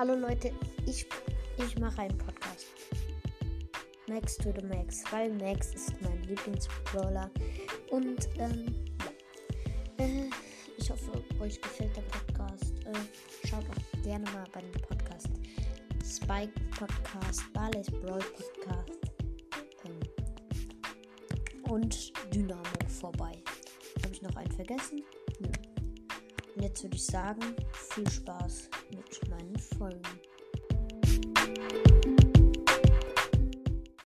Hallo Leute, ich, ich mache einen Podcast. Max to the Max, weil Max ist mein Lieblingsbrawler. Und ähm, ja. Äh, ich hoffe, euch gefällt der Podcast. Äh, schaut auch gerne mal bei dem Podcast Spike Podcast, Barley's Brawl Podcast ähm, und Dynamo vorbei. Habe ich noch einen vergessen? Nö. Und jetzt würde ich sagen, viel Spaß.